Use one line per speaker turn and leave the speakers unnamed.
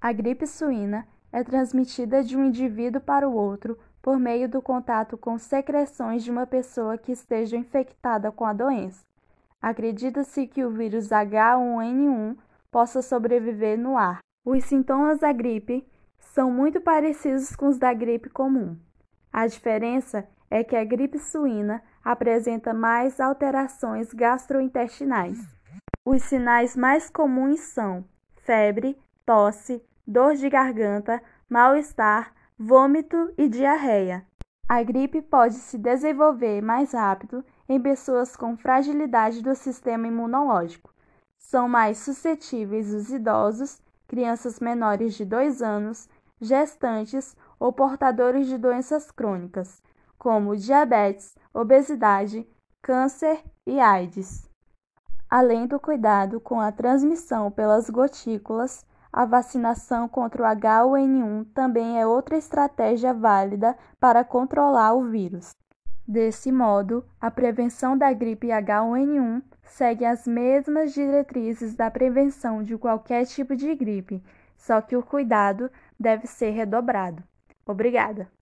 A gripe suína é transmitida de um indivíduo para o outro por meio do contato com secreções de uma pessoa que esteja infectada com a doença. Acredita-se que o vírus H1N1 possa sobreviver no ar. Os sintomas da gripe são muito parecidos com os da gripe comum. A diferença é que a gripe suína apresenta mais alterações gastrointestinais. Os sinais mais comuns são febre, tosse, dor de garganta, mal-estar, vômito e diarreia. A gripe pode se desenvolver mais rápido em pessoas com fragilidade do sistema imunológico. São mais suscetíveis os idosos, crianças menores de 2 anos, gestantes ou portadores de doenças crônicas, como diabetes, obesidade, câncer e AIDS. Além do cuidado com a transmissão pelas gotículas, a vacinação contra o H1N1 também é outra estratégia válida para controlar o vírus. Desse modo, a prevenção da gripe H1N1 segue as mesmas diretrizes da prevenção de qualquer tipo de gripe, só que o cuidado deve ser redobrado. Obrigada!